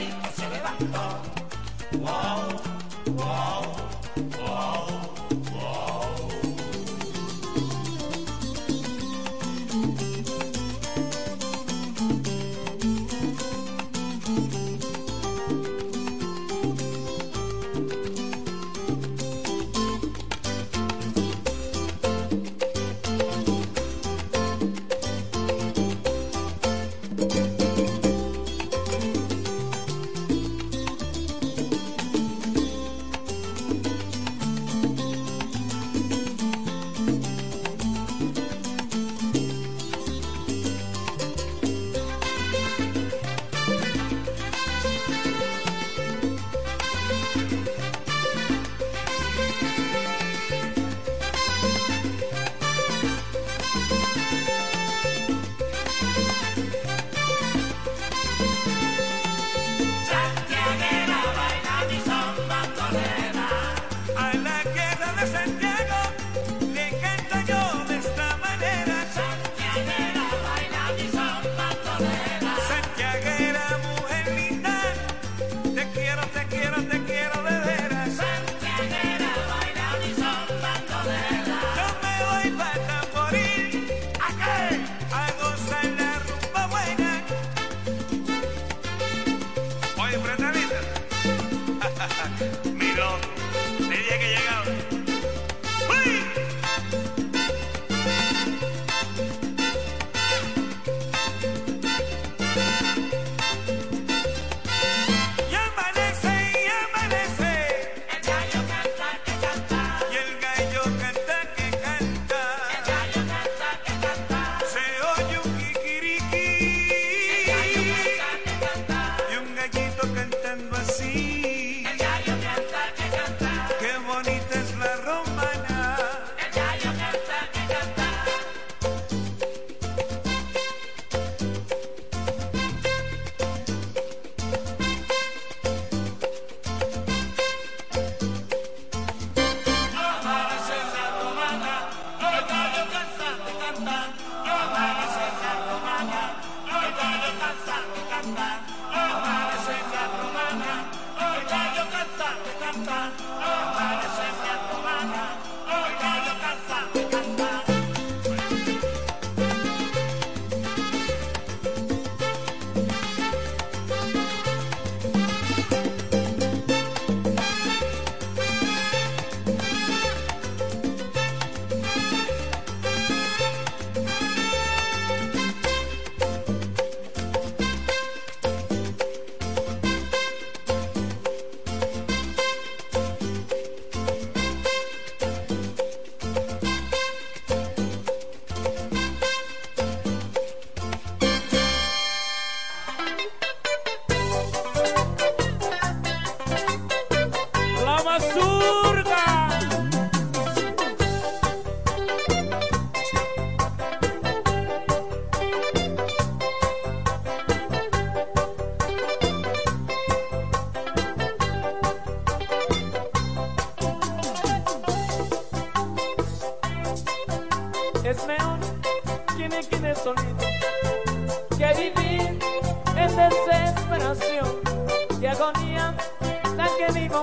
en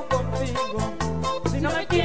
contigo. Si no me quieres,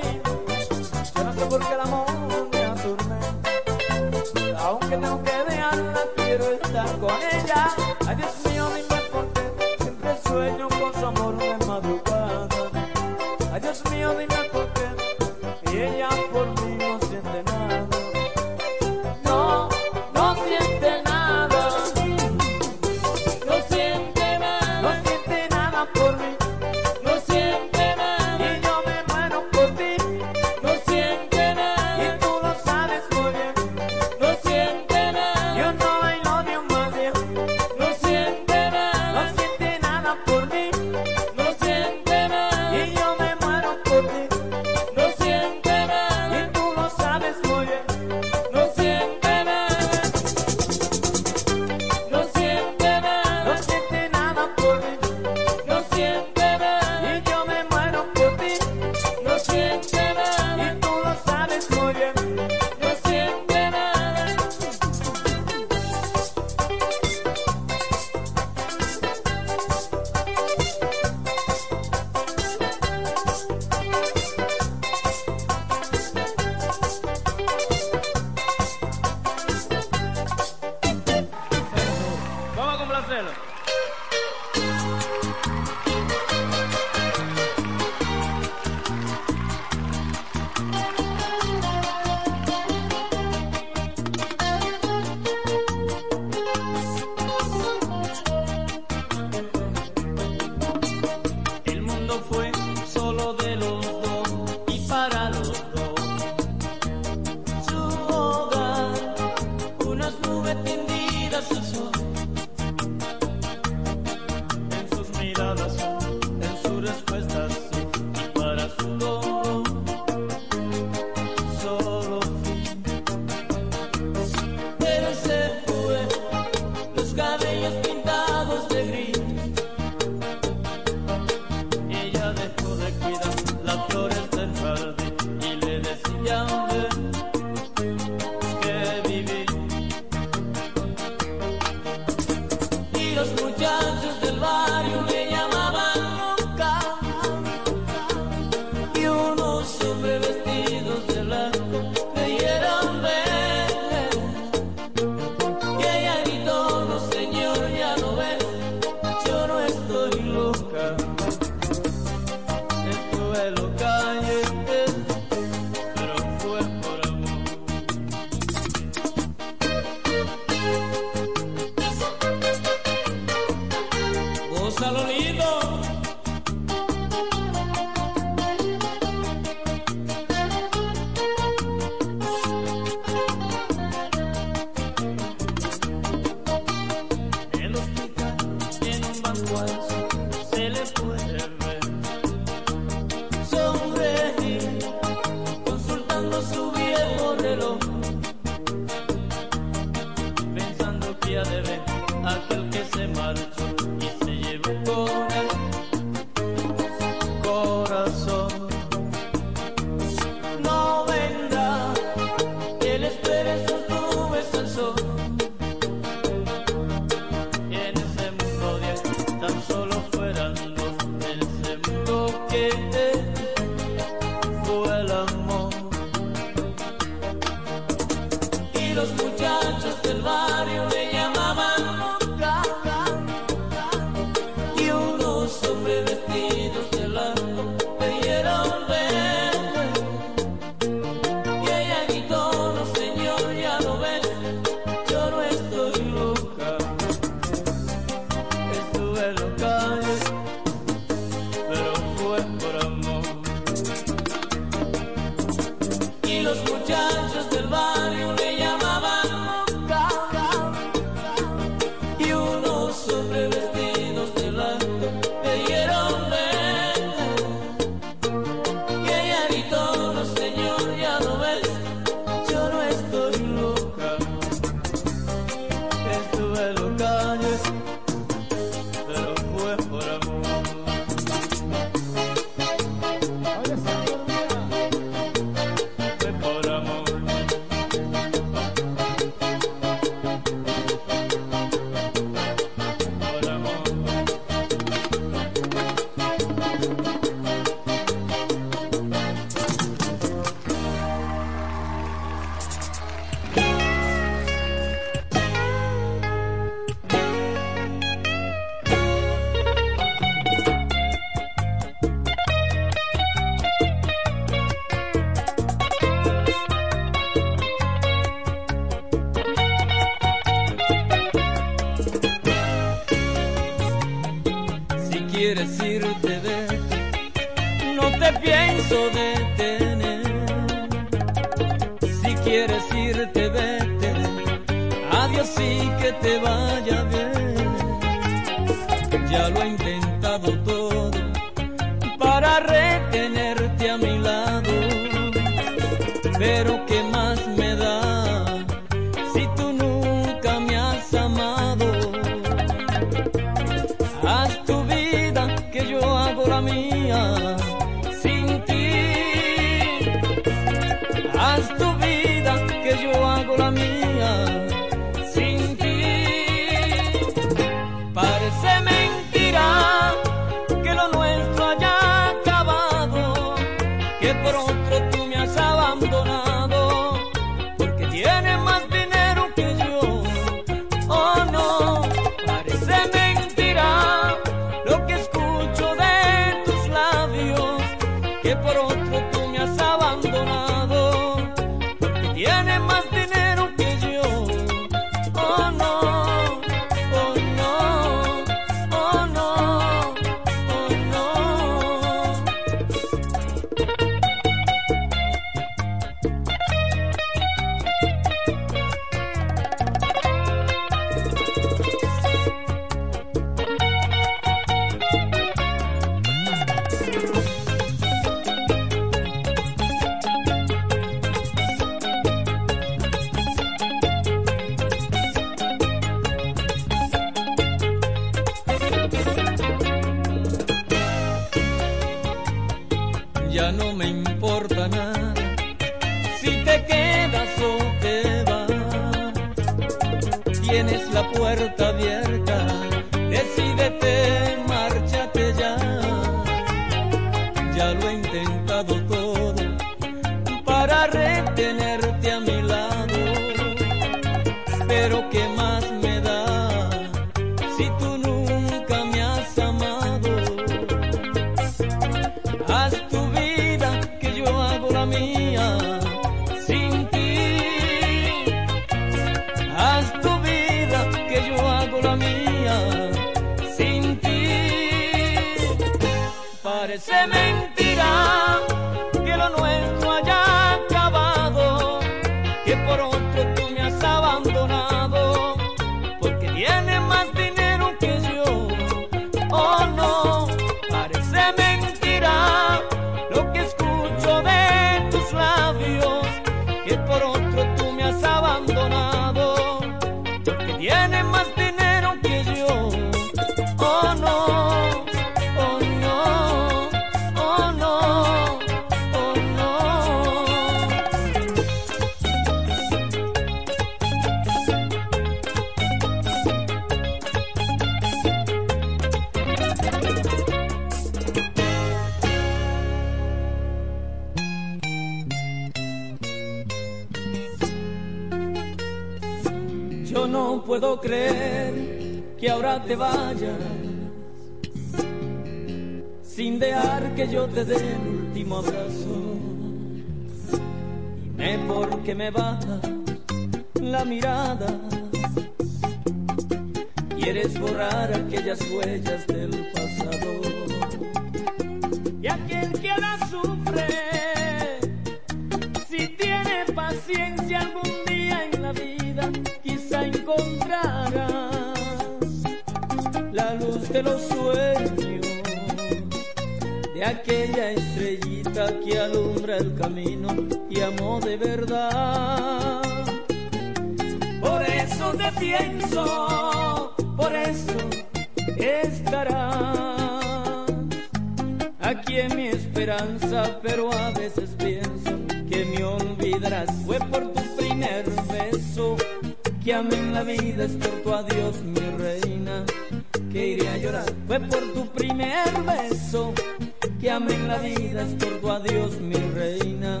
que amen la vida, estorbo a Dios, mi reina,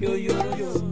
que hoy yo, yo.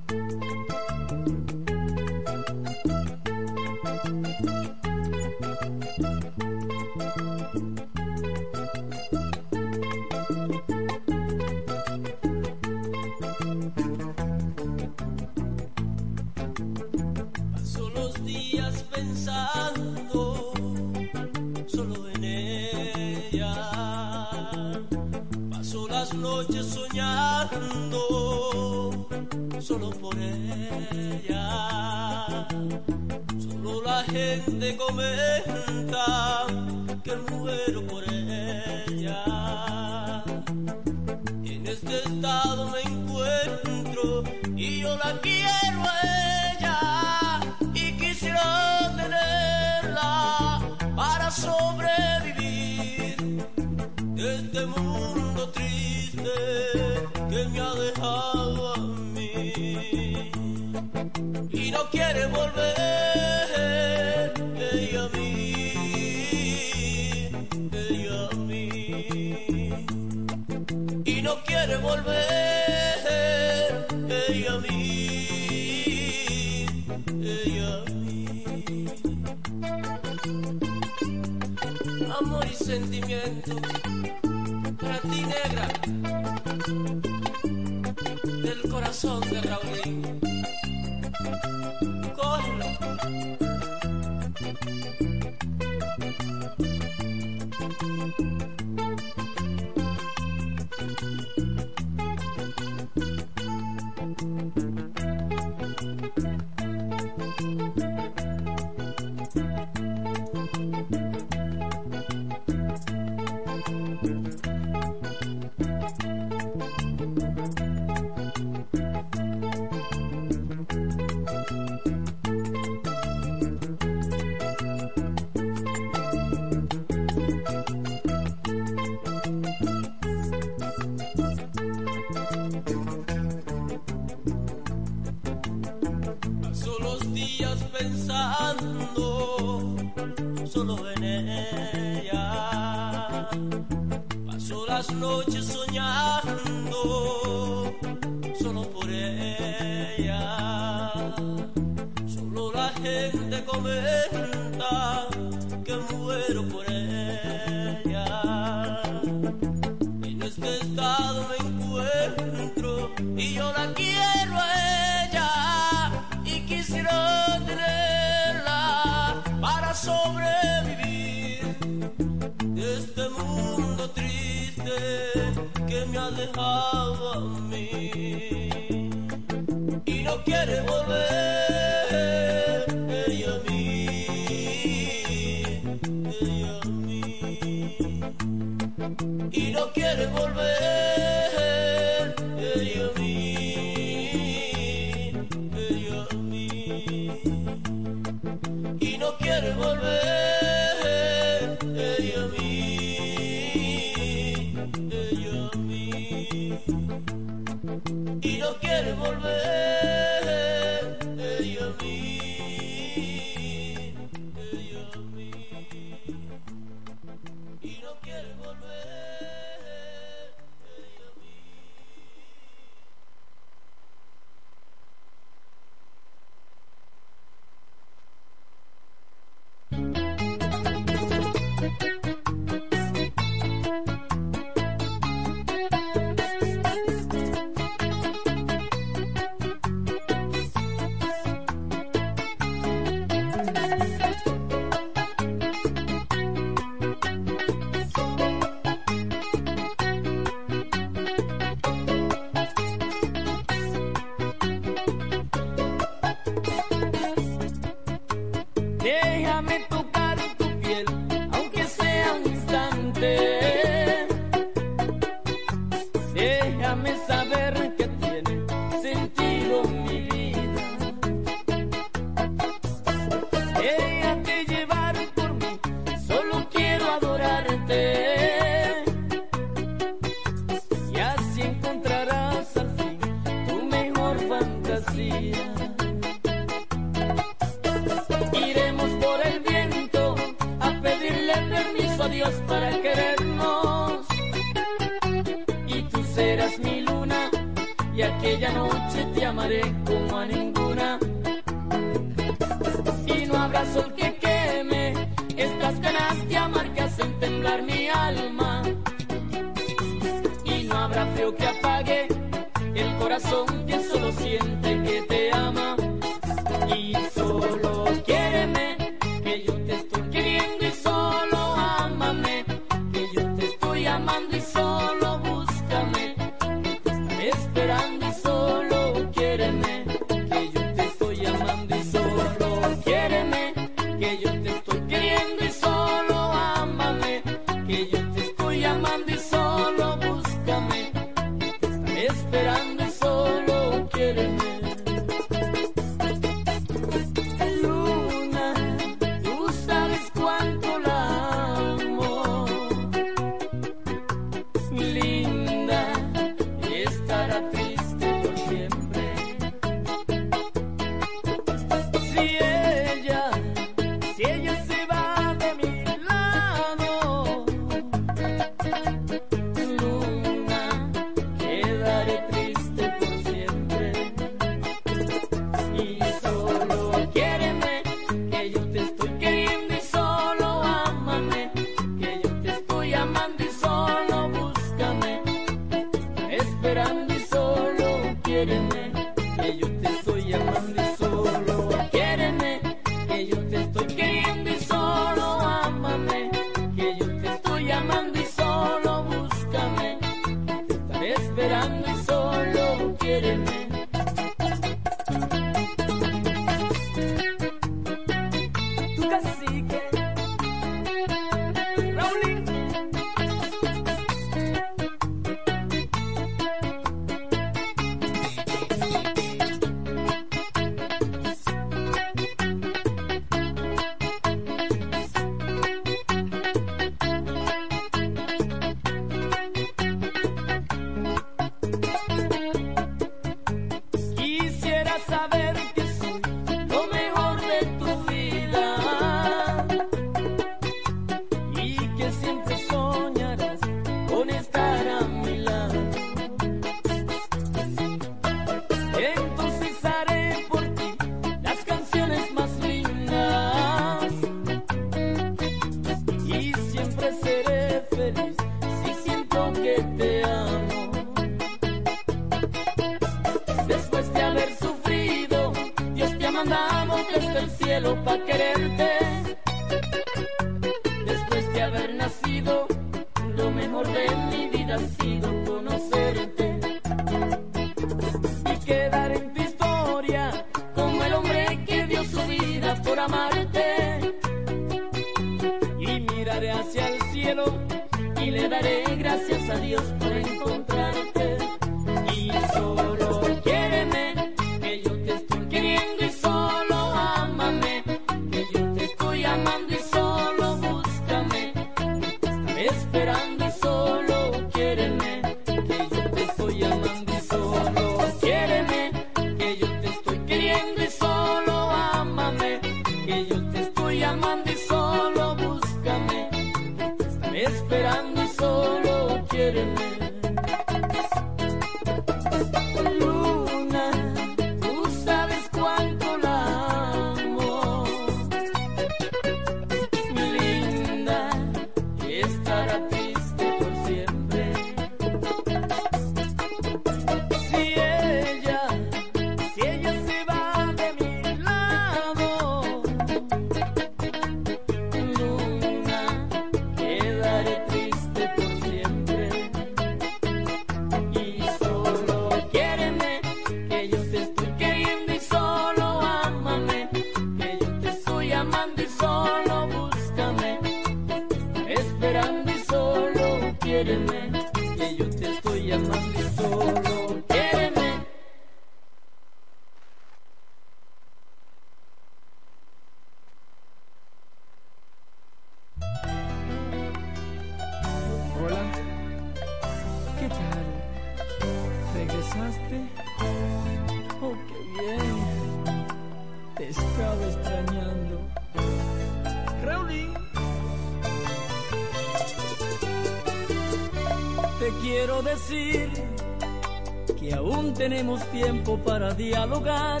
para dialogar,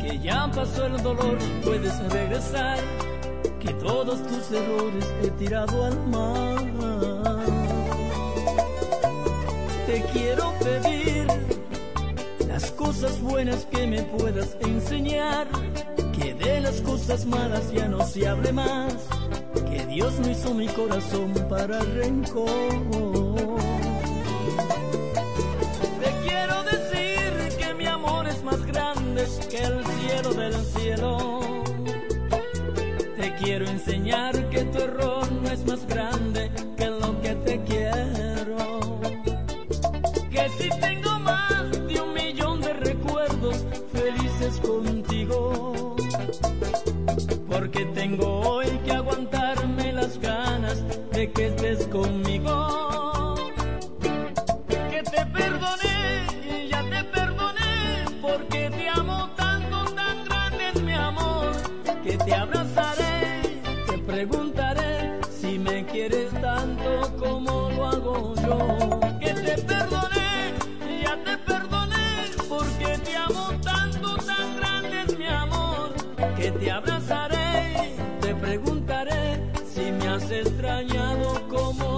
que ya pasó el dolor, y puedes regresar, que todos tus errores he tirado al mar. Te quiero pedir las cosas buenas que me puedas enseñar, que de las cosas malas ya no se hable más, que Dios no hizo mi corazón para rencor. extrañado como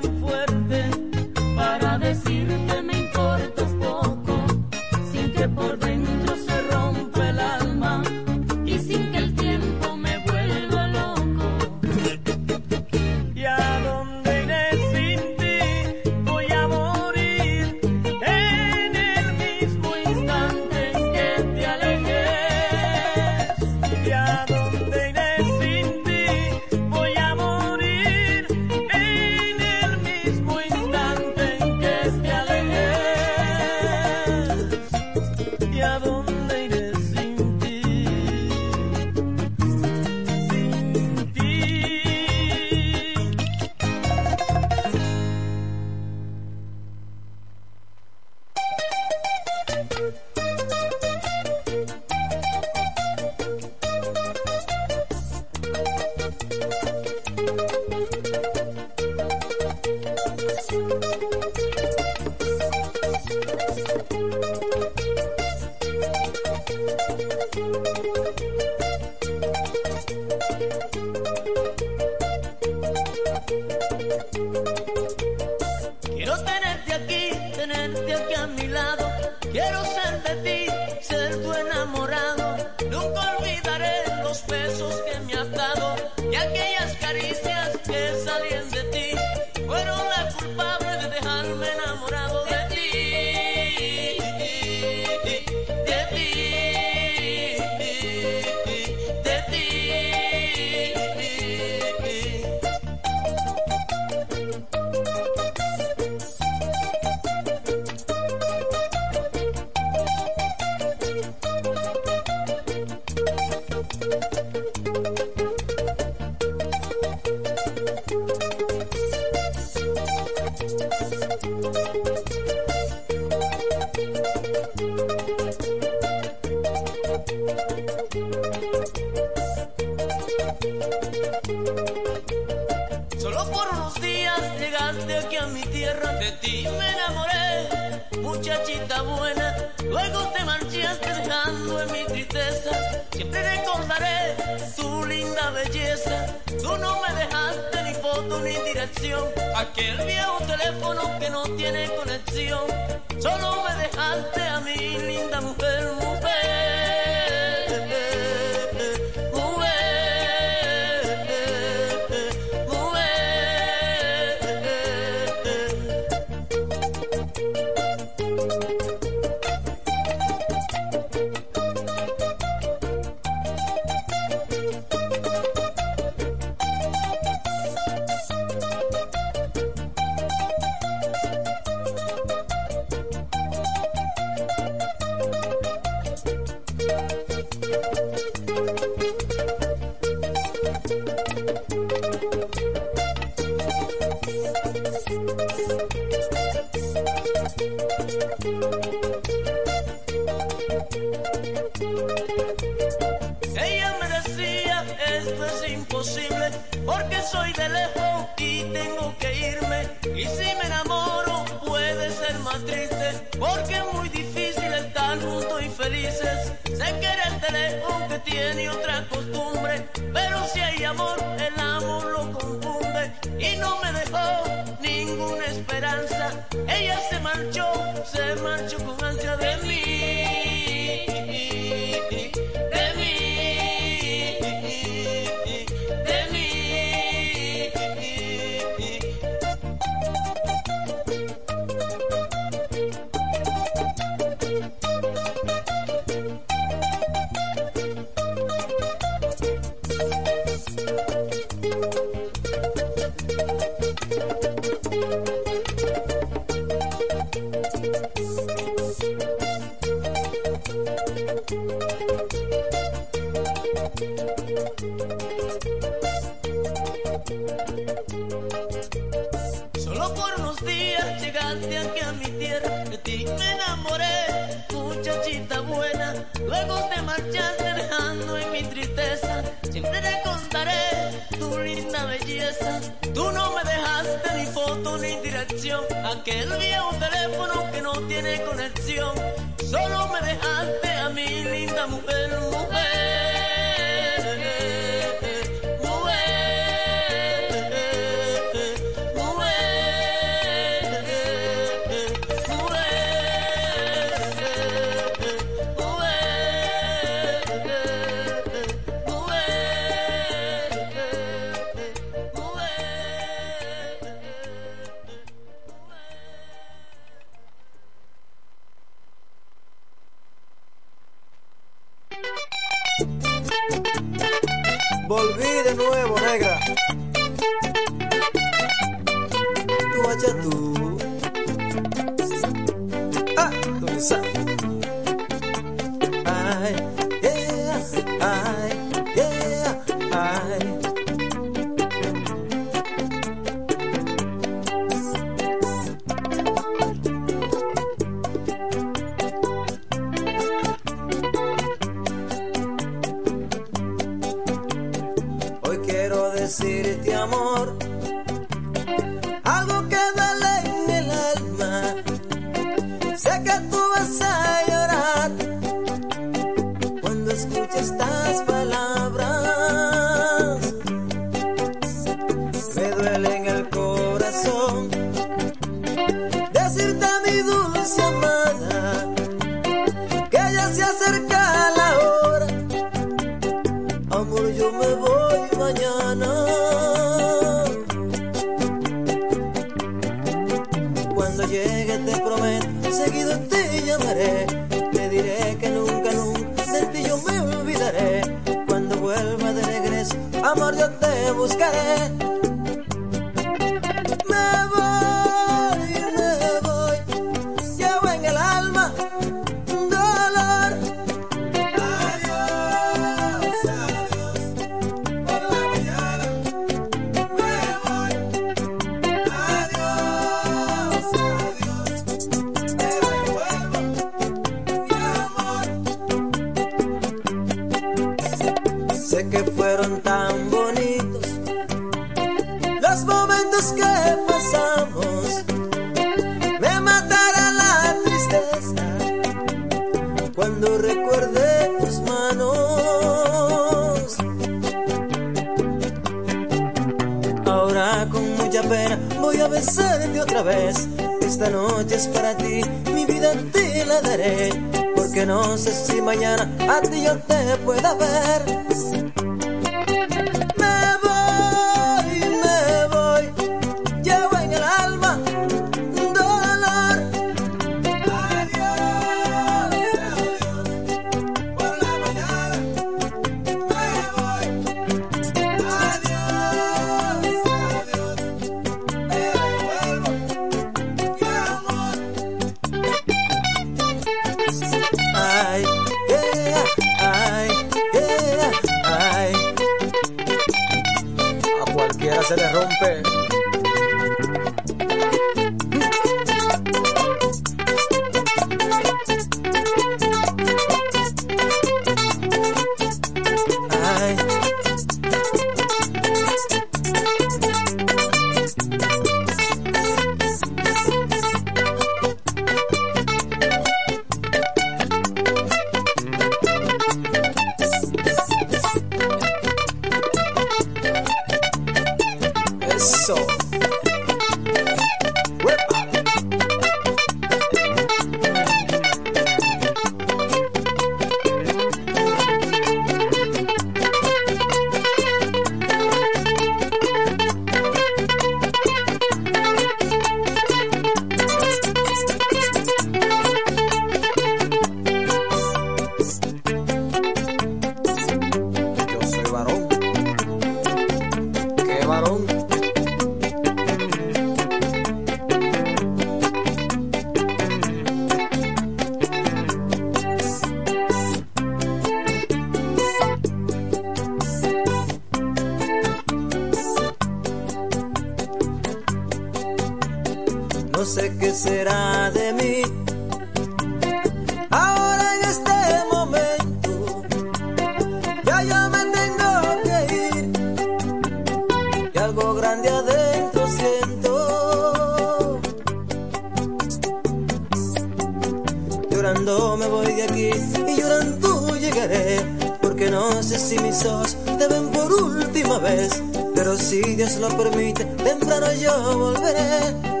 y llorando llegaré, porque no sé si mis ojos te ven por última vez, pero si Dios lo permite, temprano yo volveré.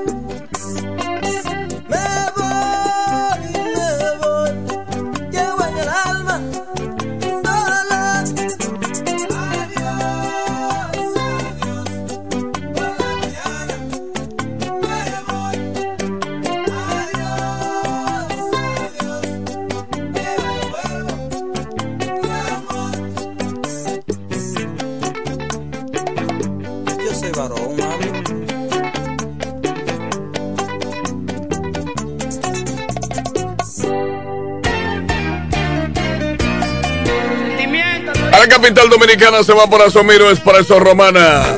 Dominicana se va por Asomiro Espresso Romana.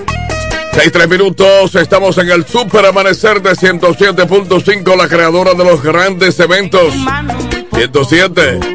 6-3 minutos, estamos en el super amanecer de 107.5, la creadora de los grandes eventos. 107.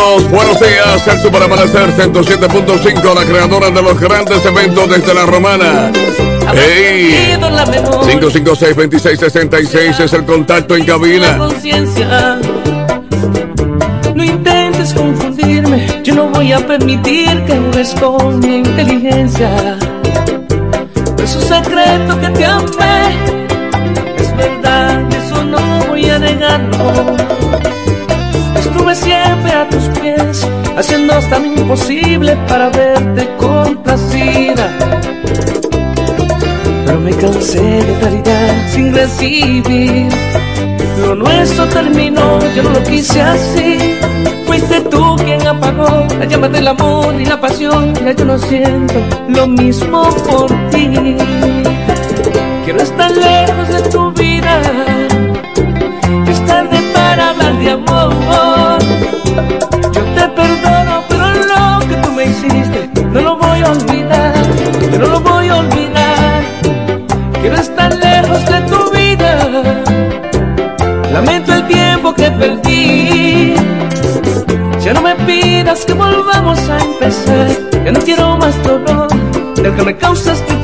7 minutos. Buenos días, el Super Amanecer 107.5, la creadora de los grandes eventos desde la romana. ¡Ey! 556-2666 es el contacto en cabina. No intentes confundirme, yo no voy a permitir que juegues con mi inteligencia. Es un secreto que te amé, es verdad, eso no voy a negarlo. Haciendo hasta lo imposible para verte complacida. Pero me cansé de caridad sin recibir. Lo nuestro terminó, yo no lo quise así. Fuiste tú quien apagó la llama del amor y la pasión. Ya yo no siento lo mismo por ti. Quiero estar lejos de tu vida. Es tarde para hablar de amor. Empezar. Ya no quiero más dolor del que me causaste tú.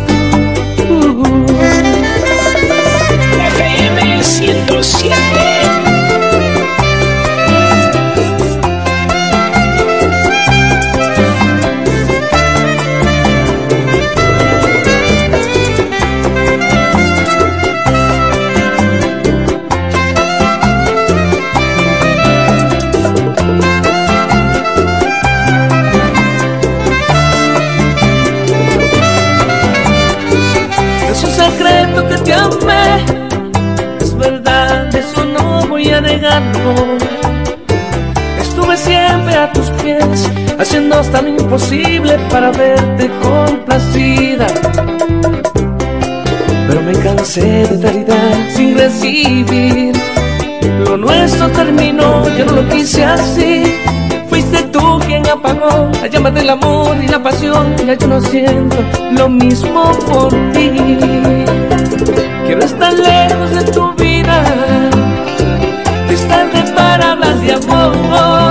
Imposible para verte complacida. Pero me cansé de caridad sin recibir. Lo nuestro terminó, yo no lo quise así. Fuiste tú quien apagó la llama del amor y la pasión. Ya yo no siento lo mismo por ti. Quiero estar lejos de tu vida. Es tarde para hablar de amor.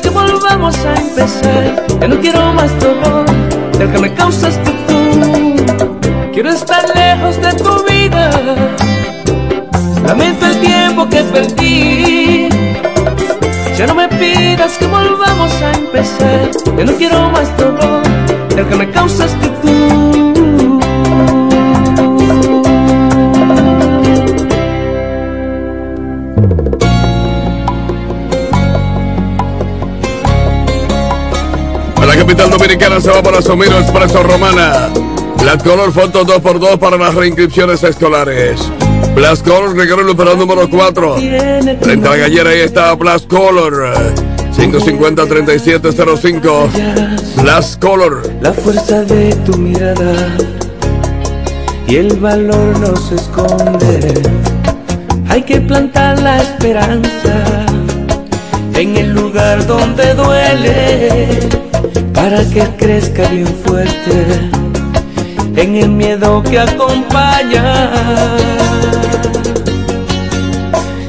Que volvamos a empezar. Ya no quiero más dolor del que me causaste tú. Quiero estar lejos de tu vida. Lamento el tiempo que perdí. Ya no me pidas que volvamos a empezar. Ya no quiero más dolor del que me causaste tú. Capital dominicana se va para Somiro Expreso Romana. Black Color Foto 2x2 para las reinscripciones escolares. Black Color regalo el operador número 4. Frente a la gallera ahí está Black Color. 550-3705. Black Color. La fuerza de tu mirada y el valor no se esconde. Hay que plantar la esperanza en el lugar donde duele para que crezca bien fuerte en el miedo que acompaña.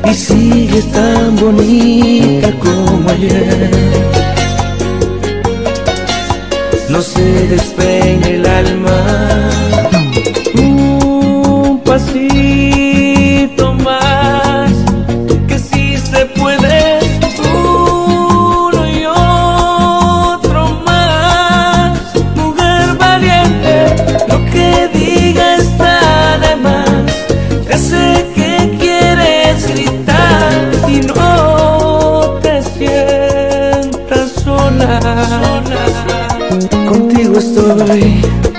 Y sigues tan bonita como ayer. No se despegue el alma. Un pasito Contigo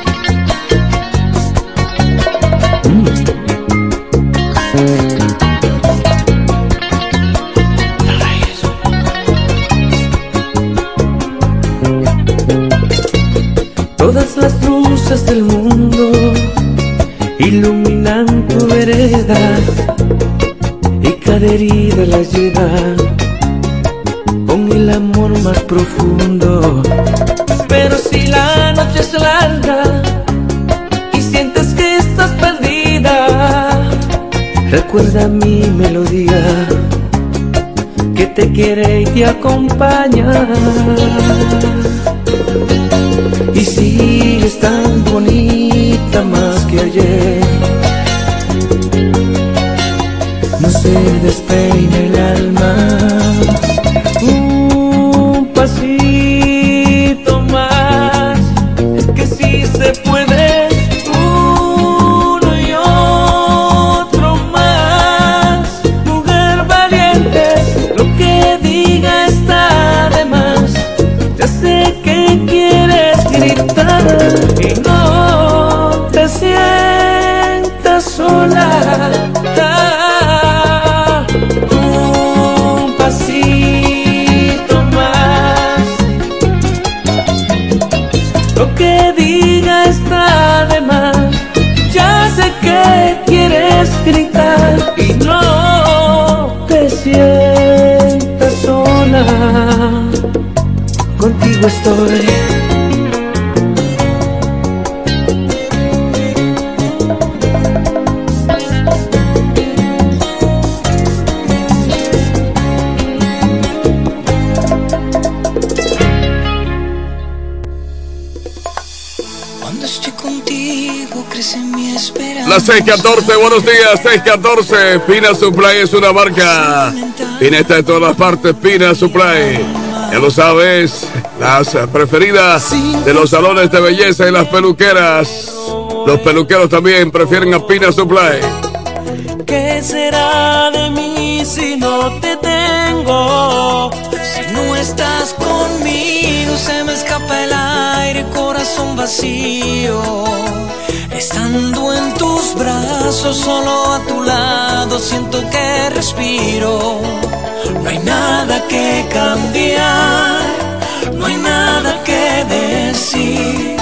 recuerda mi melodía que te quiere y te acompaña. Y sigues tan bonita 614, buenos días, 614. Pina Supply es una marca. Pina está en todas las partes, Pina Supply. Ya lo sabes, las preferidas de los salones de belleza y las peluqueras. Los peluqueros también prefieren a Pina Supply. ¿Qué será de mí si no te tengo? Si no estás conmigo se me escapa el aire, corazón vacío. Estando en tus brazos, solo a tu lado, siento que respiro. No hay nada que cambiar, no hay nada que decir.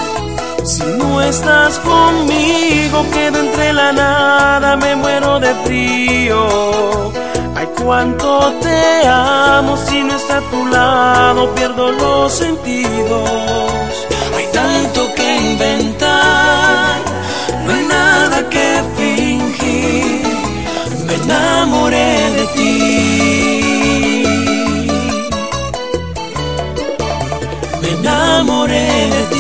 Si no estás conmigo, quedo entre la nada, me muero de frío. Ay, cuánto te amo, si no está a tu lado, pierdo los sentidos. Hay tanto que inventar, no hay nada que fingir. Me enamoré de ti. Me enamoré de ti.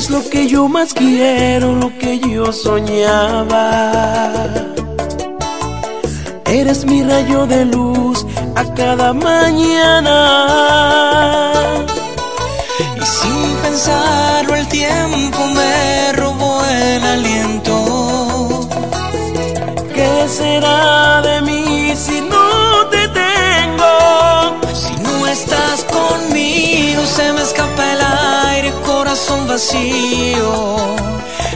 Eres lo que yo más quiero, lo que yo soñaba. Eres mi rayo de luz a cada mañana. Y sin pensarlo el tiempo me robó el aliento. ¿Qué será de mí si no te tengo? Si no estás conmigo se me escapa corazón vacío.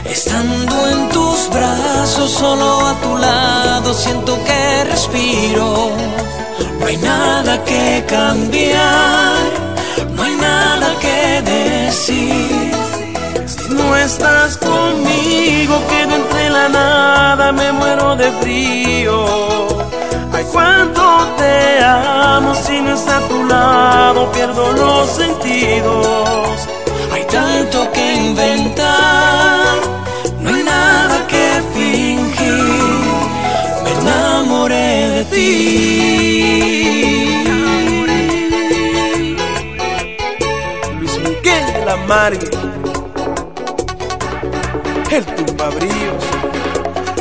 Estando en tus brazos, solo a tu lado, siento que respiro. No hay nada que cambiar, no hay nada que decir. Si no estás conmigo, quedo entre la nada, me muero de frío. Ay, cuánto te amo, si no está a tu lado, pierdo los sentidos. Tanto que inventar, no hay nada que fingir. Me enamoré de ti. Luis Miguel de la Margue, el tumbabríos.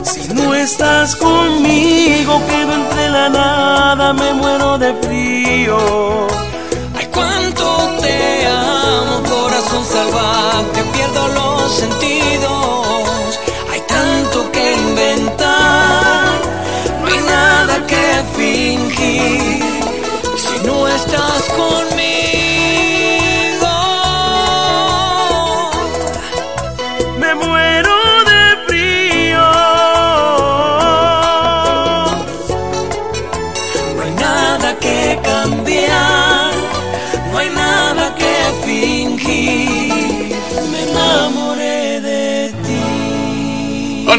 Si no estás conmigo, quedo entre la nada, me muero de frío. Salvaje, pierdo los sentidos. Hay tanto que inventar, no hay nada que fingir. Si no estás conmigo,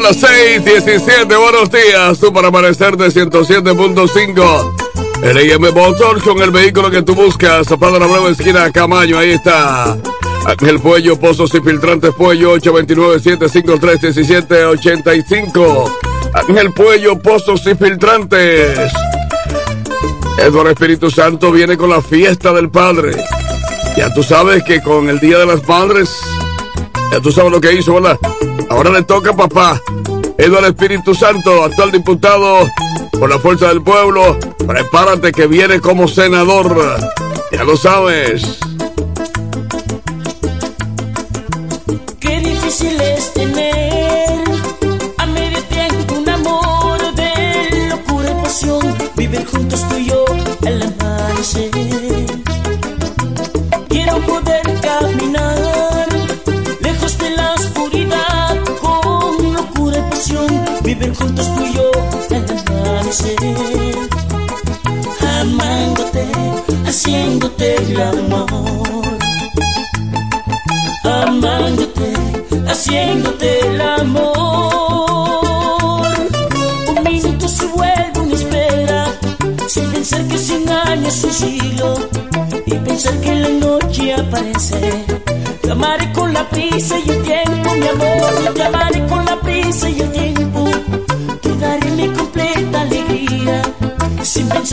las 6, 17. Buenos días. Tú para amanecer de 107.5. El IM Motor con el vehículo que tú buscas. Zapado la brava esquina Camaño. Ahí está. Ángel Puello, Pozos y Filtrantes Puello, 829-753-1785. Ángel Puello, Pozos y Filtrantes. Eduardo Espíritu Santo viene con la fiesta del Padre. Ya tú sabes que con el Día de las Madres, ya tú sabes lo que hizo, ¿verdad? Ahora le toca a papá. Eduardo Espíritu Santo, actual diputado por la Fuerza del Pueblo. Prepárate que viene como senador. Ya lo sabes.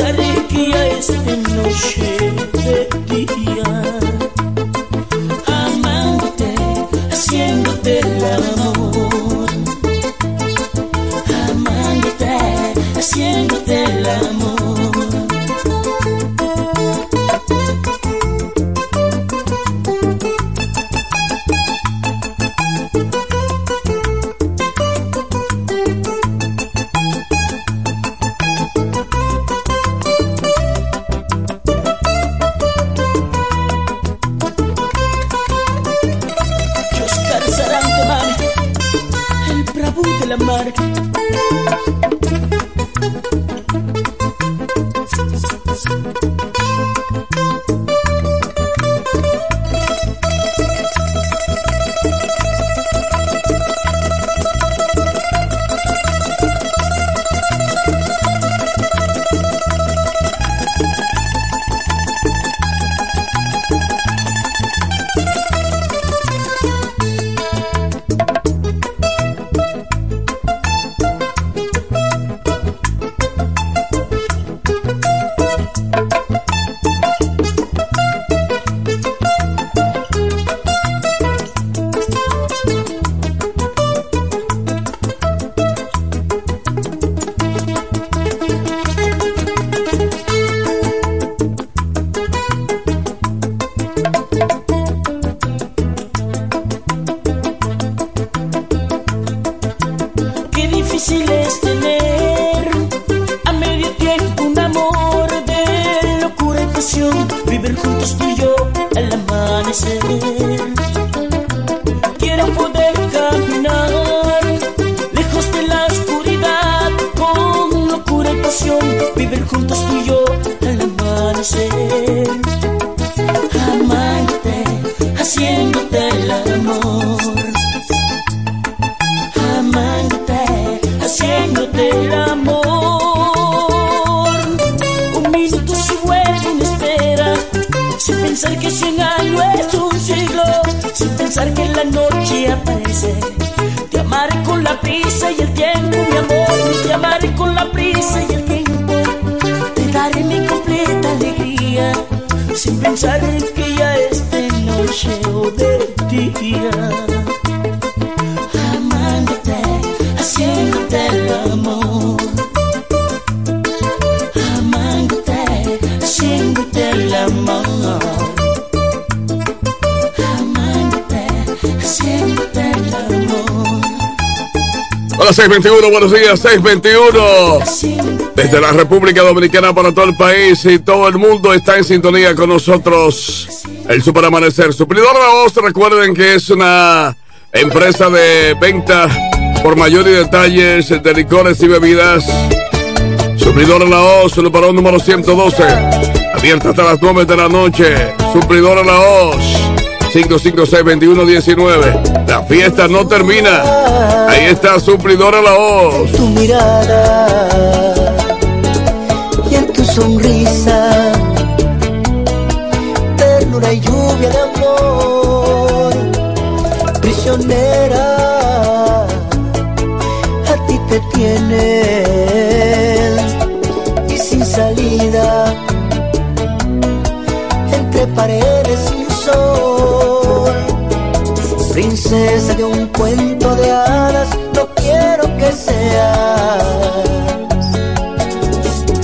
Sin 621, buenos días, 621. Desde la República Dominicana para todo el país y todo el mundo está en sintonía con nosotros. El Super Amanecer. Suplidor La Voz, recuerden que es una empresa de venta por mayor y detalles de licores y bebidas. Suplidor La Voz, el parón número 112. Abierta hasta las 9 de la noche. Suplidor La Voz. 556-2119. La fiesta no termina. Ahí está suplidora la voz. En tu mirada y en tu sonrisa, ternura y lluvia de amor, prisionera, a ti te tienes y sin salida entre paredes princesa de un cuento de hadas, no quiero que seas.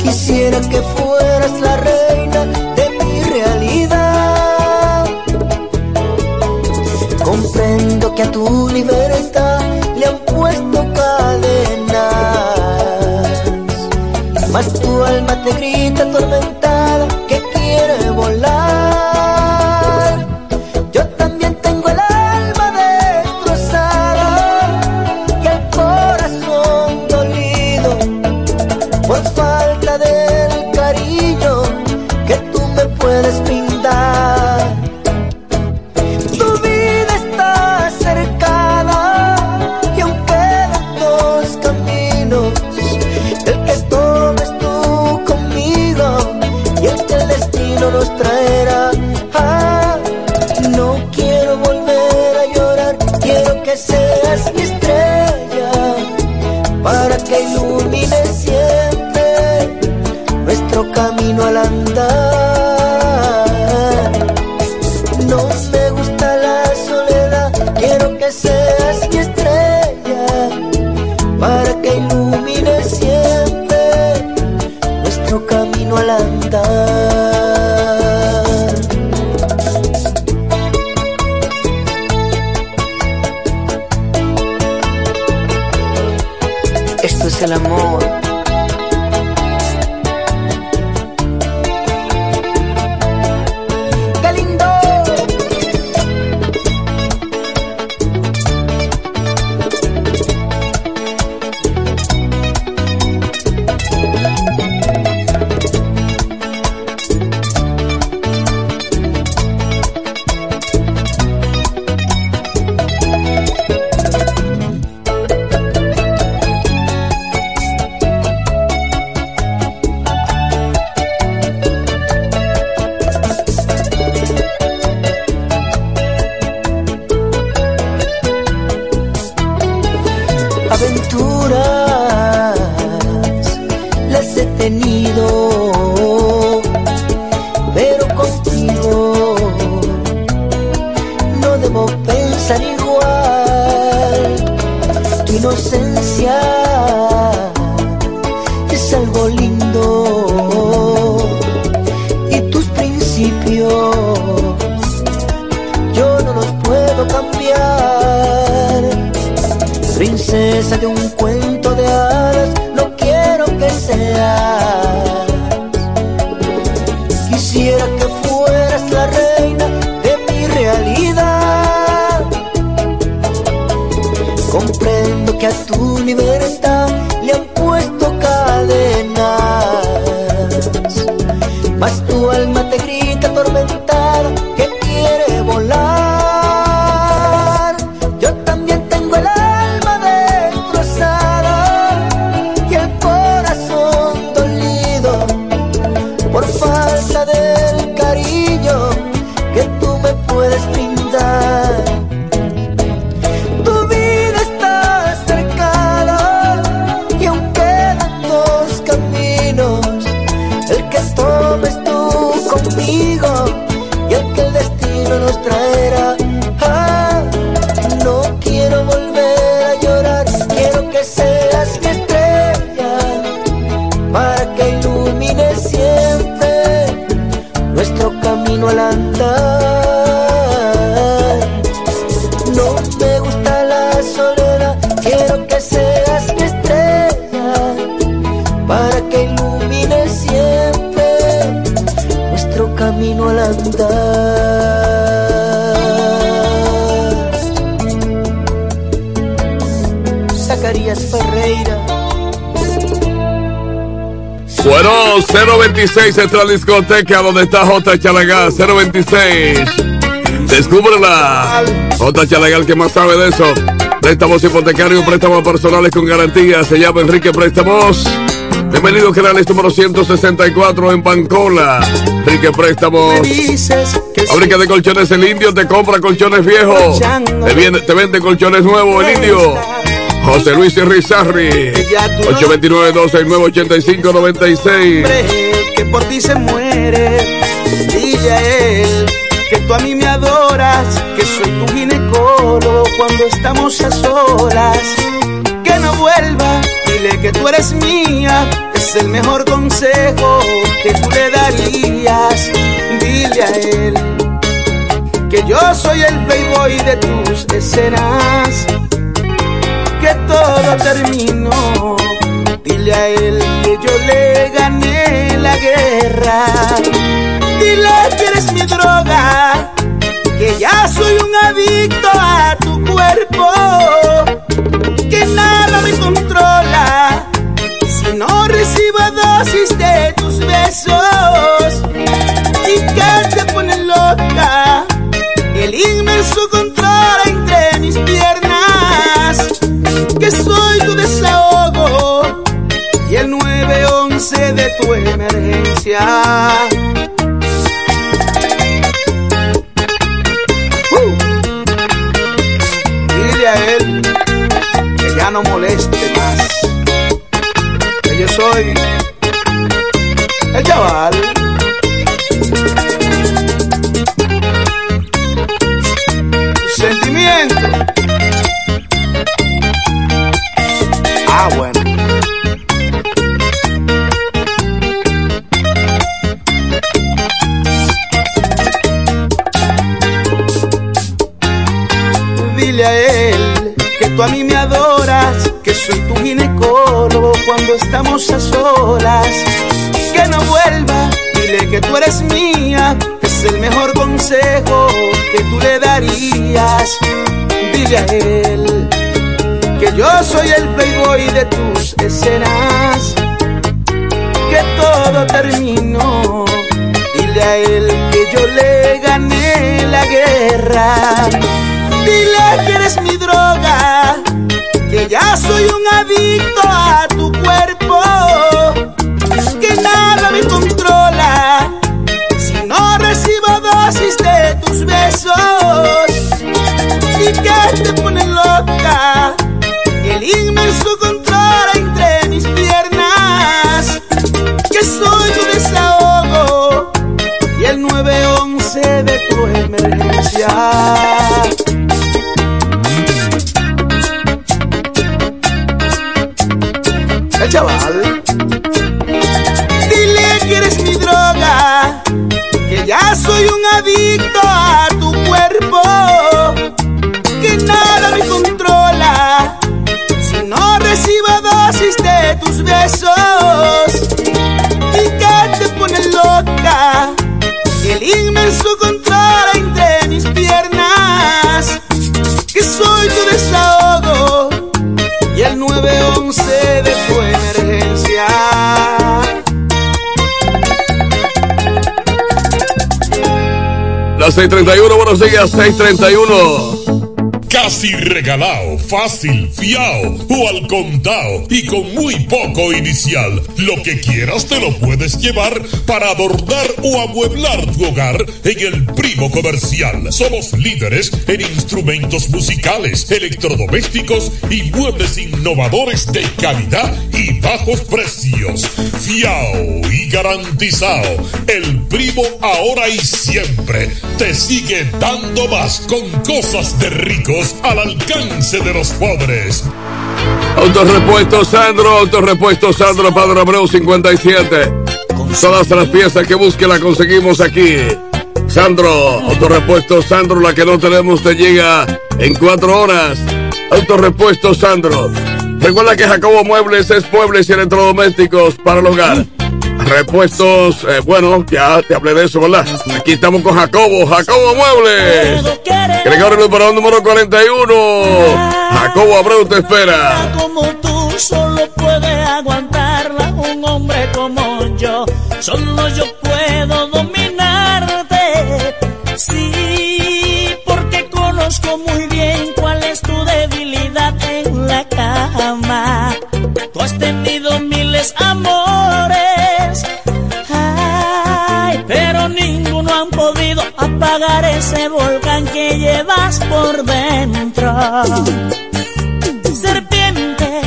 Quisiera que fueras la reina de mi realidad. Comprendo que a tu libertad le han puesto cadenas, mas tu alma te grita tormenta 026 Central Discoteca, donde está J. Chalagal, 026. Descúbrela. J. Chalagal, que más sabe de eso. Préstamos hipotecarios, préstamos personales con garantía. Se llama Enrique Préstamos. Bienvenido, canales número 164 en Bancola. Enrique Préstamos. Fábrica de colchones El Indio te compra colchones viejos. Te, viene, te vende colchones nuevos El Indio. José Luis Rizarri. 829 12 985 96 por ti se muere. Dile a él que tú a mí me adoras, que soy tu ginecólogo cuando estamos a solas. Que no vuelva, dile que tú eres mía, es el mejor consejo que tú le darías. Dile a él que yo soy el playboy de tus escenas, que todo terminó. A él que yo le gané la guerra. Dile que eres mi droga, que ya soy un adicto a tu cuerpo, que nada me controla si no recibo dosis de tu emergencia. Uh. Dile a él que ya no moleste más, que yo soy el chaval. A solas. Que no vuelva, dile que tú eres mía, es el mejor consejo que tú le darías. Dile a él que yo soy el playboy de tus escenas, que todo terminó. Dile a él que yo le gané la guerra. Dile que eres mi droga, que ya soy un adicto a tu cuerpo, Las 6:31, buenos días, 6:31. Casi regalado, fácil, fiao o al contado y con muy poco inicial. Lo que quieras te lo puedes llevar para adornar o amueblar tu hogar en el primo comercial. Somos líderes en instrumentos musicales, electrodomésticos y muebles innovadores de calidad bajos precios. Fiao y garantizado. El primo ahora y siempre te sigue dando más con cosas de ricos al alcance de los pobres. Autorepuesto Sandro, Autorepuesto Sandro, Padre Abreu 57. Todas las piezas que busque las conseguimos aquí. Sandro, Autorepuesto Sandro, la que no tenemos te llega en cuatro horas. Autorepuesto Sandro. Recuerda que Jacobo Muebles es muebles y electrodomésticos para el hogar. Repuestos, eh, bueno, ya te hablé de eso, ¿verdad? Aquí estamos con Jacobo, Jacobo Muebles. Gregorio Luis Barón, número 41. Jacobo Abreu te espera. como tú solo puede aguantarla un hombre como yo. Solo yo ese volcán que llevas por dentro. Serpiente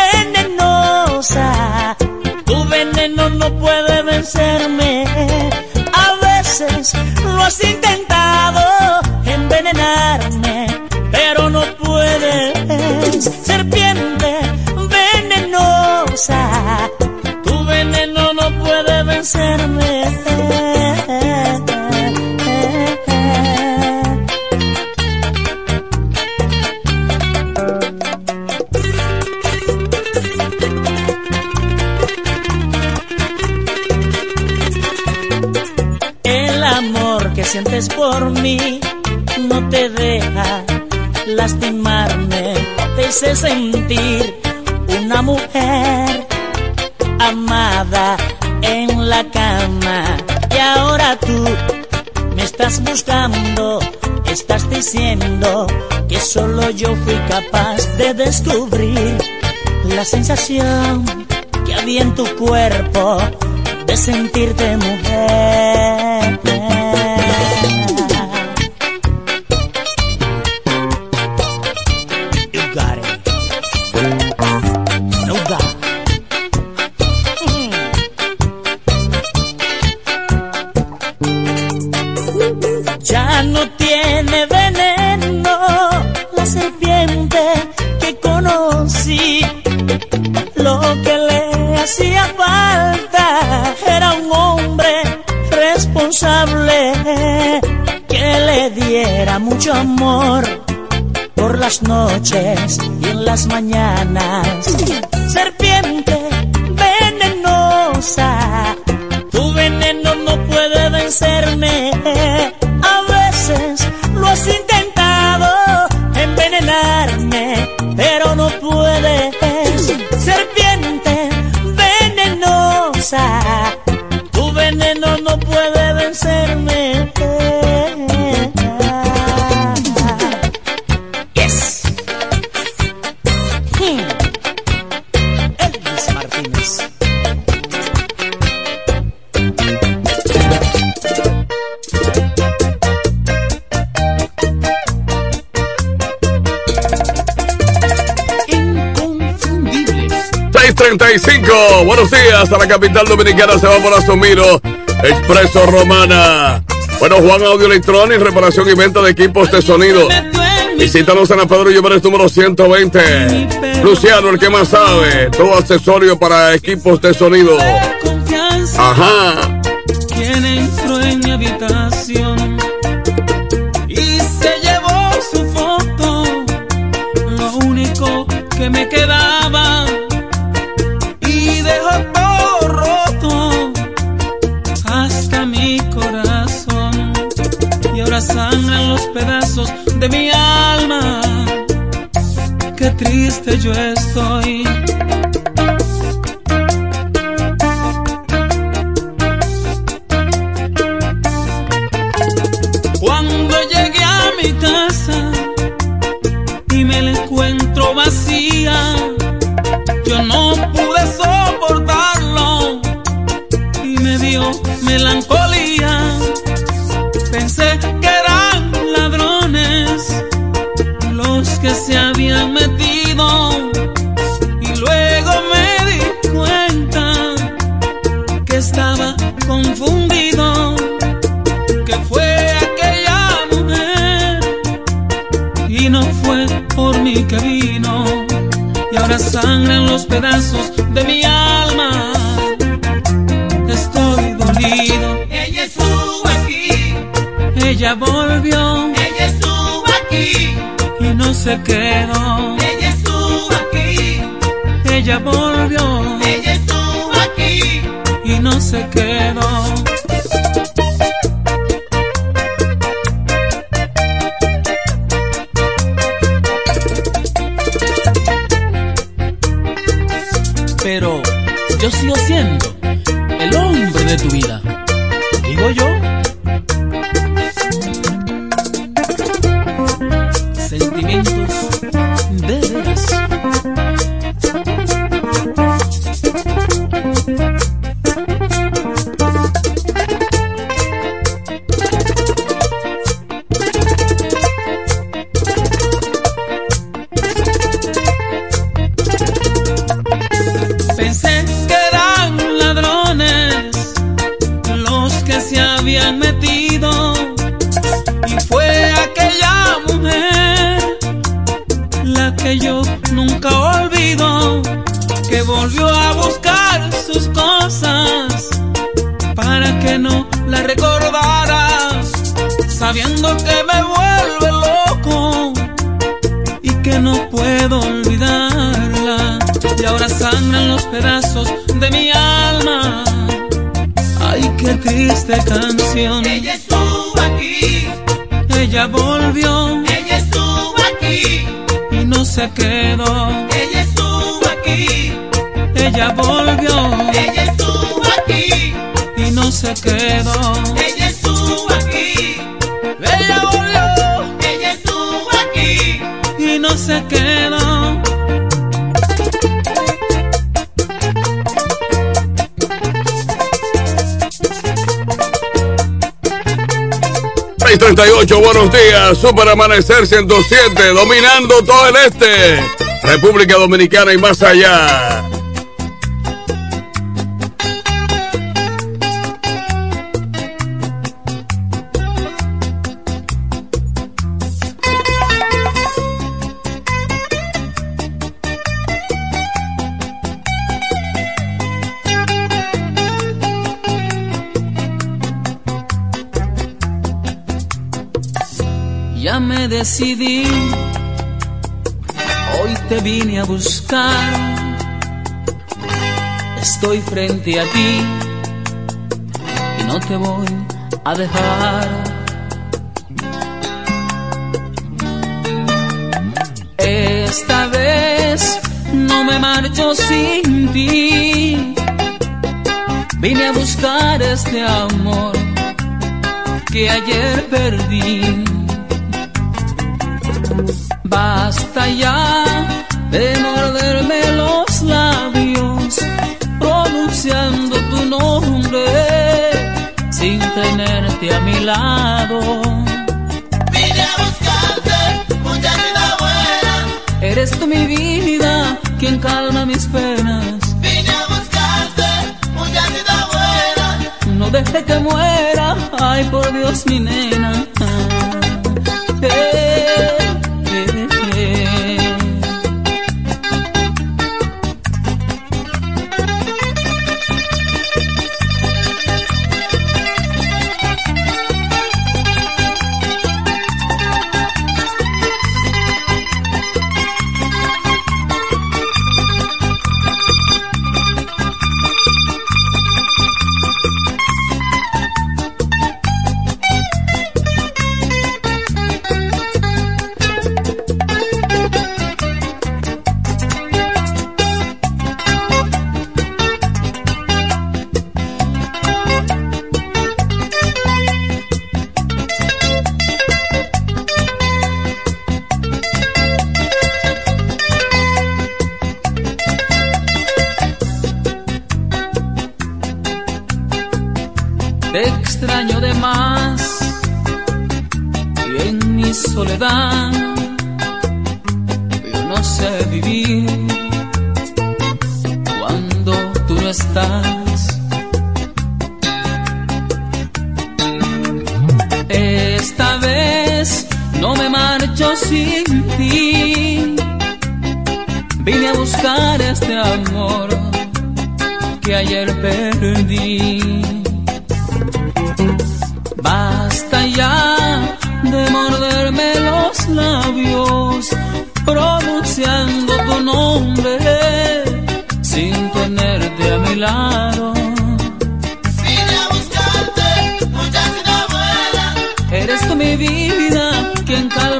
venenosa, tu veneno no puede vencerme. A veces lo has intentado hace sentir una mujer amada en la cama. Y ahora tú me estás buscando, estás diciendo que solo yo fui capaz de descubrir la sensación que había en tu cuerpo de sentirte mujer. las mañanas. Buenos días a la capital dominicana, se va por Asomiro, Expreso Romana. Bueno, Juan Audio Electronic, reparación y venta de equipos de sonido. Visítanos en la Pedro Lloveres número 120. Luciano, el que más sabe, todo accesorio para equipos de sonido. Ajá. Sabiendo que me vuelve loco y que no puedo olvidarla. Y ahora sangran los pedazos de mi alma. Ay, qué triste canción. Ella estuvo aquí, Ella volvió ella estuvo aquí, y no se quedó. ella estuvo aquí, Ella volvió ella estuvo aquí, y no se quedó. 638, buenos días. Super Amanecer 107, dominando todo el este. República Dominicana y más allá. Decidí, hoy te vine a buscar. Estoy frente a ti y no te voy a dejar. Esta vez no me marcho sin ti. Vine a buscar este amor que ayer perdí. De morderme los labios, pronunciando tu nombre sin tenerte a mi lado. Vine a buscarte, muchachita buena. Eres tú mi vida, quien calma mis penas. Vine a buscarte, muchachita buena. No deje que muera, ay por Dios mi nena. Ayer perdí. Basta ya de morderme los labios, pronunciando tu nombre sin tenerte a mi lado. Vine a buscarte, muchachita buena. Eres tú mi vida, quien calma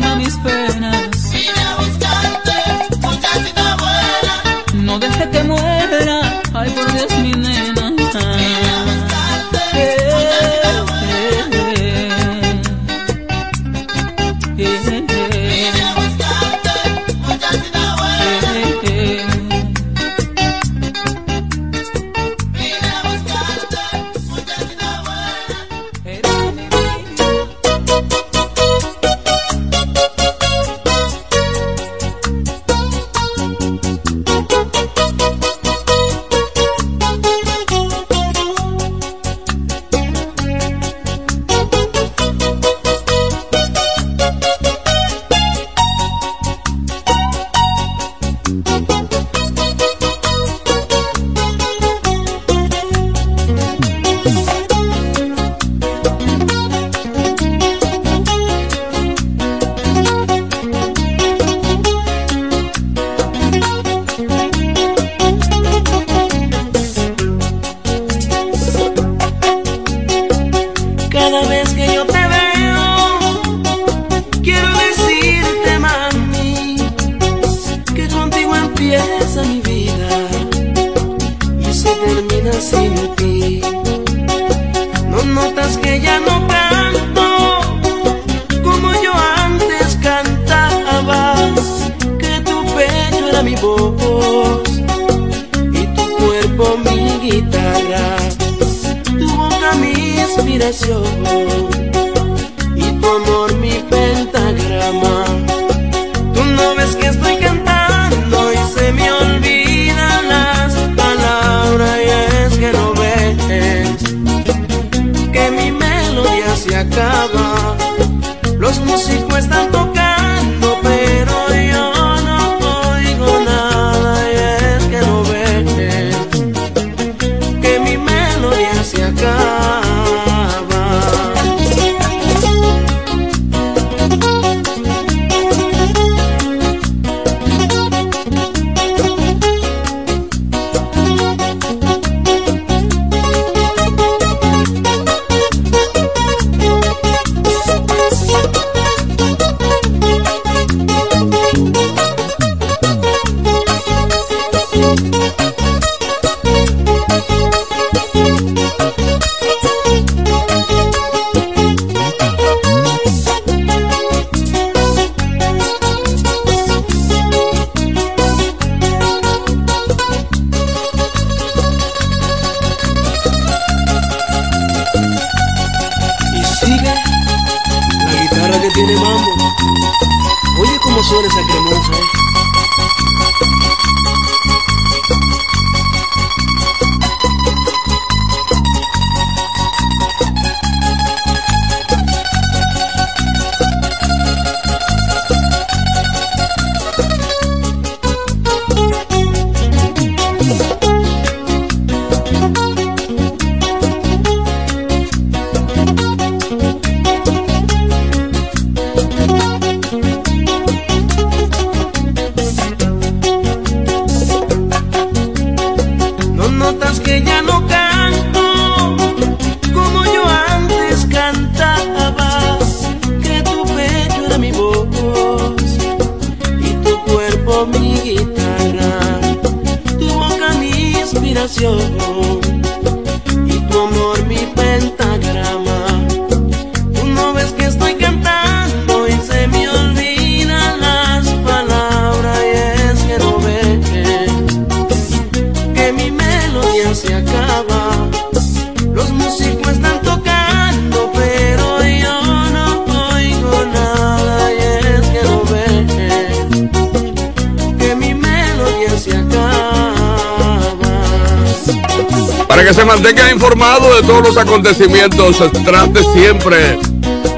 mantenga informado de todos los acontecimientos, trate siempre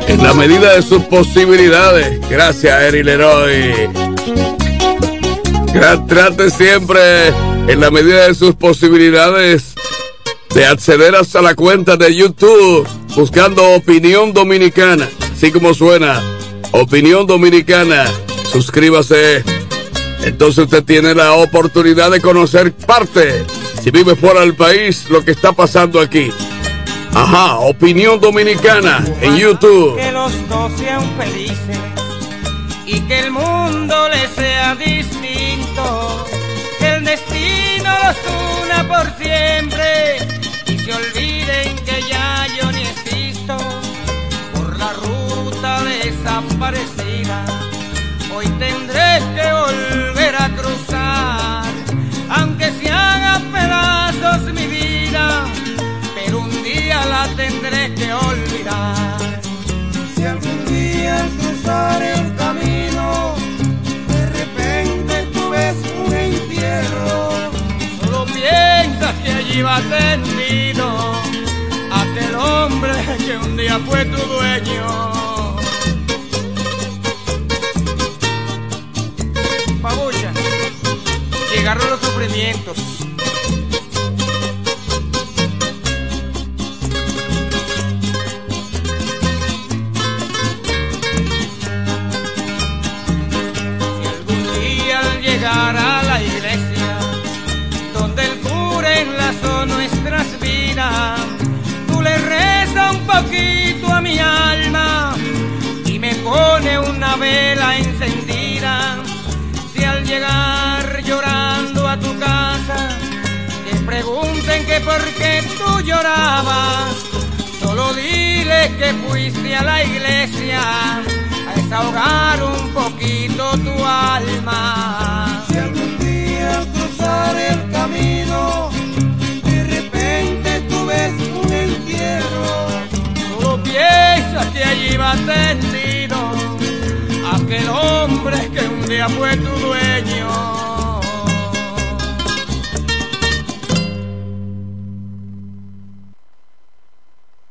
en la medida de sus posibilidades. Gracias, Eri Leroy. Trate siempre en la medida de sus posibilidades de acceder hasta la cuenta de YouTube buscando Opinión Dominicana. Así como suena, Opinión Dominicana. Suscríbase. Entonces usted tiene la oportunidad de conocer parte, si vive fuera del país, lo que está pasando aquí. Ajá, Opinión Dominicana en YouTube. Que los dos sean felices y que el mundo les sea distinto. Que el destino los una por siempre y se olviden que ya yo ni existo por la ruta desaparecida. Hoy tendré que volver a cruzar, aunque se haga pedazos mi vida, pero un día la tendré que olvidar. Si algún día al cruzar el camino, de repente tú ves un entierro, solo piensa que allí va tendido aquel hombre que un día fue tu dueño. Llegaron los sufrimientos. Si algún día al llegar a la iglesia, donde el cura enlazó nuestras vidas, tú le rezas un poquito a mi alma y me pone una vela encendida. Si al llegar pregunten que por qué tú llorabas, solo dile que fuiste a la iglesia a desahogar un poquito tu alma. Si algún día cruzar el camino, de repente tú ves un entierro, solo piensa que allí va tendido aquel hombre que un día fue tu dueño.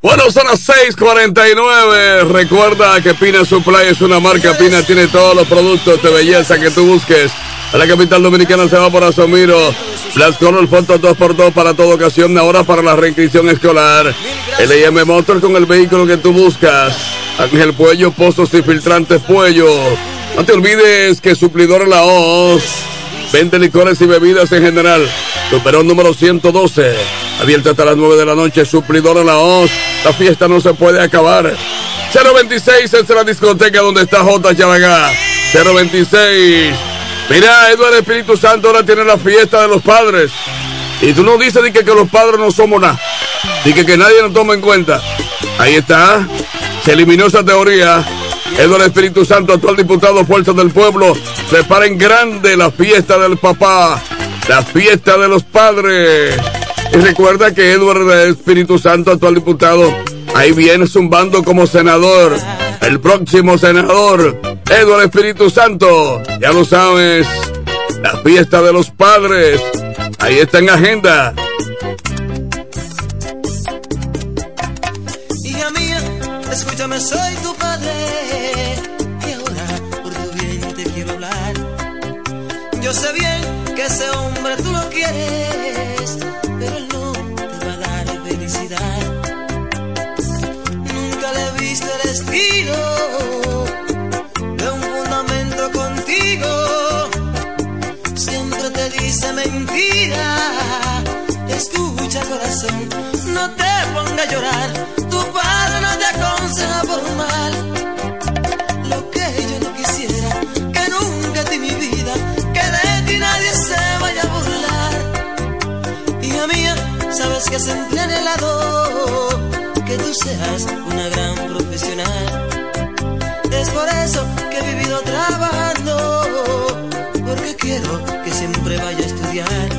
Bueno, son las 6:49. Recuerda que Pina Supply es una marca. Pina tiene todos los productos de belleza que tú busques. A la capital dominicana se va por Asomiro. Las Color Foto 2x2 para toda ocasión. Ahora para la reinscripción escolar. LM Motor con el vehículo que tú buscas. Ángel Puello, pozos y filtrantes Puello. No te olvides que Suplidor La Hoz. Vende licores y bebidas en general. Superón número 112. Abierta hasta las 9 de la noche. Suplidor La Hoz. La fiesta no se puede acabar. 026 es la discoteca donde está J. Chalagá. 026. Mira, Eduardo Espíritu Santo ahora tiene la fiesta de los padres. Y tú no dices que, que los padres no somos nada. Dice que nadie nos toma en cuenta. Ahí está. Se eliminó esa teoría. Eduardo Espíritu Santo, actual diputado Fuerza del Pueblo, prepara en grande la fiesta del papá, la fiesta de los padres. Y recuerda que Eduardo Espíritu Santo, actual diputado, ahí viene zumbando como senador. El próximo senador, Eduardo Espíritu Santo, ya lo sabes, la fiesta de los padres, ahí está en agenda. Hija mía, escúchame, soy tu Yo sé bien que ese hombre tú lo quieres, pero él no te va a dar felicidad. Nunca le he visto el estilo de un fundamento contigo. Siempre te dice mentira. Escucha corazón, no te ponga a llorar. Tu padre no te aconseja por mal. Sabes que siempre he anhelado que tú seas una gran profesional. Es por eso que he vivido trabajando, porque quiero que siempre vaya a estudiar.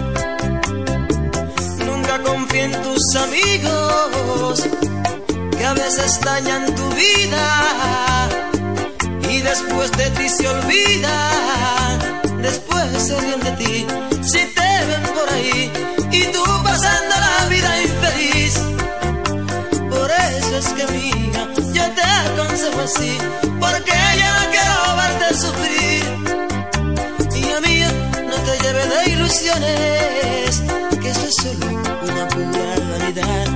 Nunca confíe en tus amigos, que a veces dañan tu vida y después de ti se olvidan, después se ríen de ti si te ven por ahí y tú pasando la vida infeliz. Por eso es que amiga, yo te aconsejo así, porque yo no quiero verte sufrir. Hija mía, no te lleves de ilusiones, que eso es solo una pura vanidad.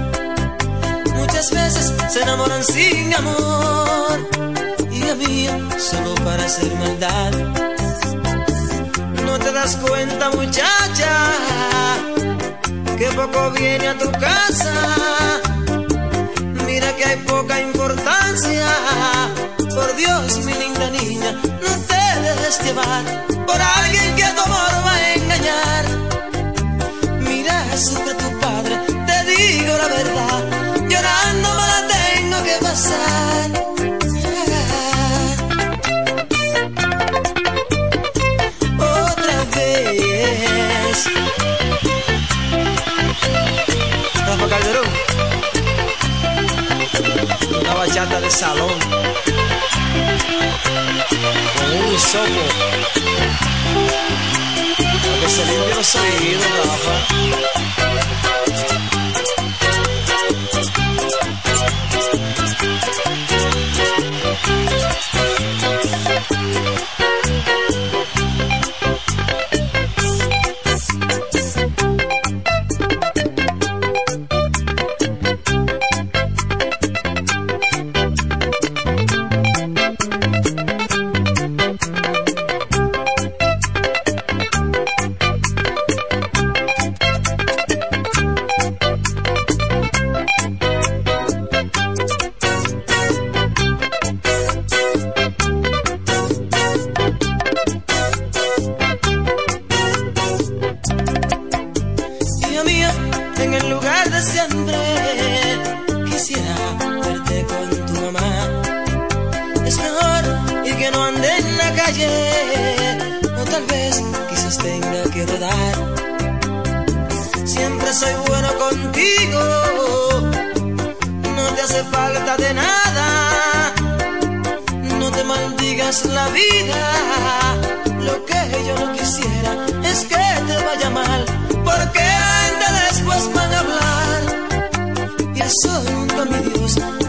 Muchas veces se enamoran sin amor, hija mía, solo para hacer maldad. No te das cuenta, muchacha, que poco viene a tu casa. Mira que hay poca importancia. Por Dios, mi linda niña, no te dejes llevar por alguien que tu amor va a engañar. Mira, sufre tu padre, te digo la verdad. Llorando me la tengo que pasar. Bachata de salón. Con un hisopo. Para que se limpie los oídos, Rafa. Siempre. Quisiera verte con tu mamá. Es mejor y que no ande en la calle. O tal vez quizás tenga que rodar. Siempre soy bueno contigo. No te hace falta de nada. No te maldigas la vida. Lo que yo no quisiera es que te vaya mal. Porque Mi Dios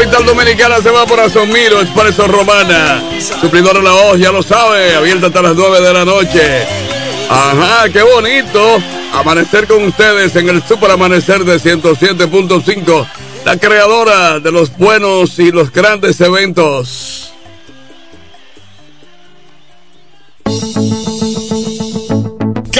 capital dominicana se va por Asomiro, Expreso Romana. Suplidor La Voz, ya lo sabe, abierta hasta las 9 de la noche. Ajá, qué bonito. Amanecer con ustedes en el Super Amanecer de 107.5. La creadora de los buenos y los grandes eventos.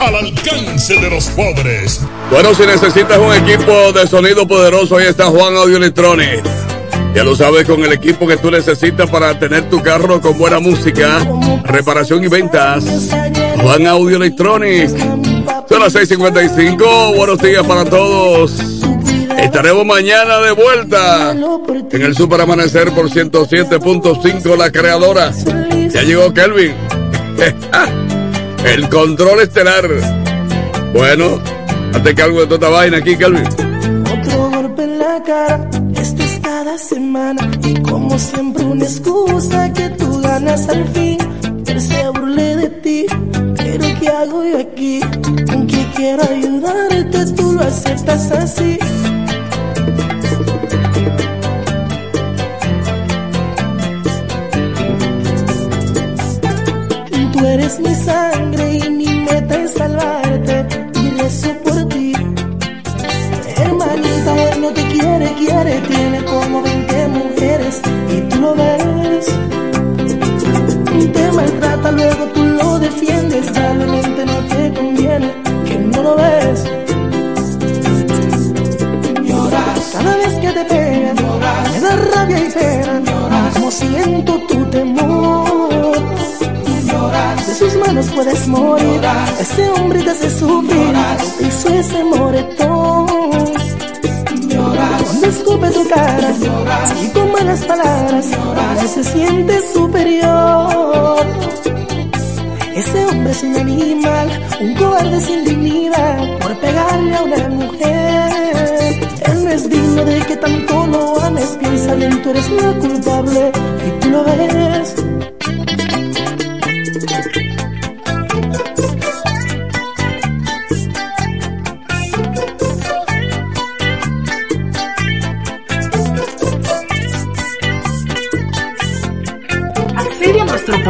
al alcance de los pobres. Bueno, si necesitas un equipo de sonido poderoso, ahí está Juan Audio Electronics. Ya lo sabes, con el equipo que tú necesitas para tener tu carro con buena música, reparación y ventas. Juan Audio Electronics. Son las 6:55. Buenos días para todos. Estaremos mañana de vuelta en el Super Amanecer por 107.5, la creadora. Ya llegó Kelvin. El control estelar. Bueno, hazte cargo de toda esta vaina aquí, Kelvin. Otro golpe en la cara, esto es cada semana. Y como siempre, una excusa que tú ganas al fin. Él se burle de ti, pero ¿qué hago yo aquí? Aunque quiero ayudarte, tú lo aceptas así. Tú eres mi sangre lloras, como siento tu temor. De sus manos puedes morir, ese hombre te hace sufrir, hizo ese moretón. Cuando escupe tu cara y con malas palabras Ella se siente superior. Ese hombre es un animal Un cobarde sin dignidad Por pegarle a una mujer Él no es digno de que tanto lo ames. Piensa bien, tú eres la culpable. Y tú lo ves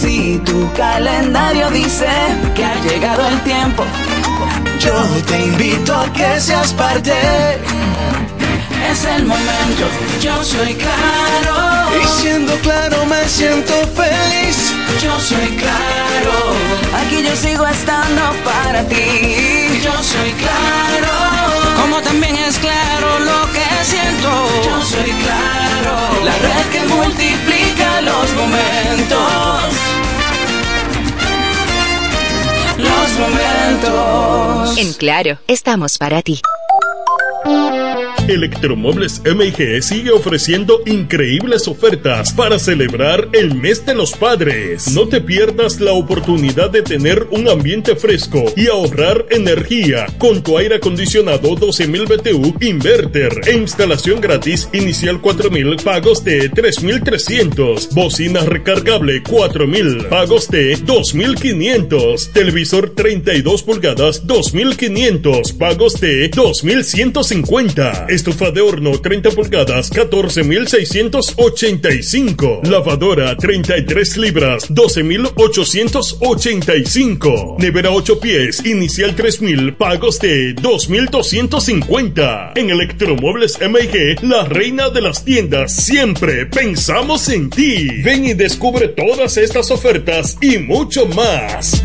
Si tu calendario dice que ha llegado el tiempo, yo te invito a que seas parte. Es el momento, yo soy claro. Y siendo claro me siento feliz. Yo soy claro. Aquí yo sigo estando para ti. Yo soy claro. Como también es claro lo que siento. Yo soy claro. La red que multiplica los momentos. Los momentos. En Claro, estamos para ti. Electromuebles MIG sigue ofreciendo increíbles ofertas para celebrar el mes de los padres. No te pierdas la oportunidad de tener un ambiente fresco y ahorrar energía con tu aire acondicionado 12.000 BTU inverter e instalación gratis inicial 4.000 pagos de 3.300. Bocina recargable 4.000 pagos de 2.500. Televisor 32 pulgadas 2.500 pagos de 2.150. Estufa de horno 30 pulgadas 14.685. Lavadora 33 libras 12.885. Nevera 8 pies inicial 3.000 pagos de 2.250. En Electromuebles MIG, la reina de las tiendas, siempre pensamos en ti. Ven y descubre todas estas ofertas y mucho más.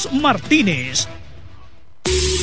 Martínez.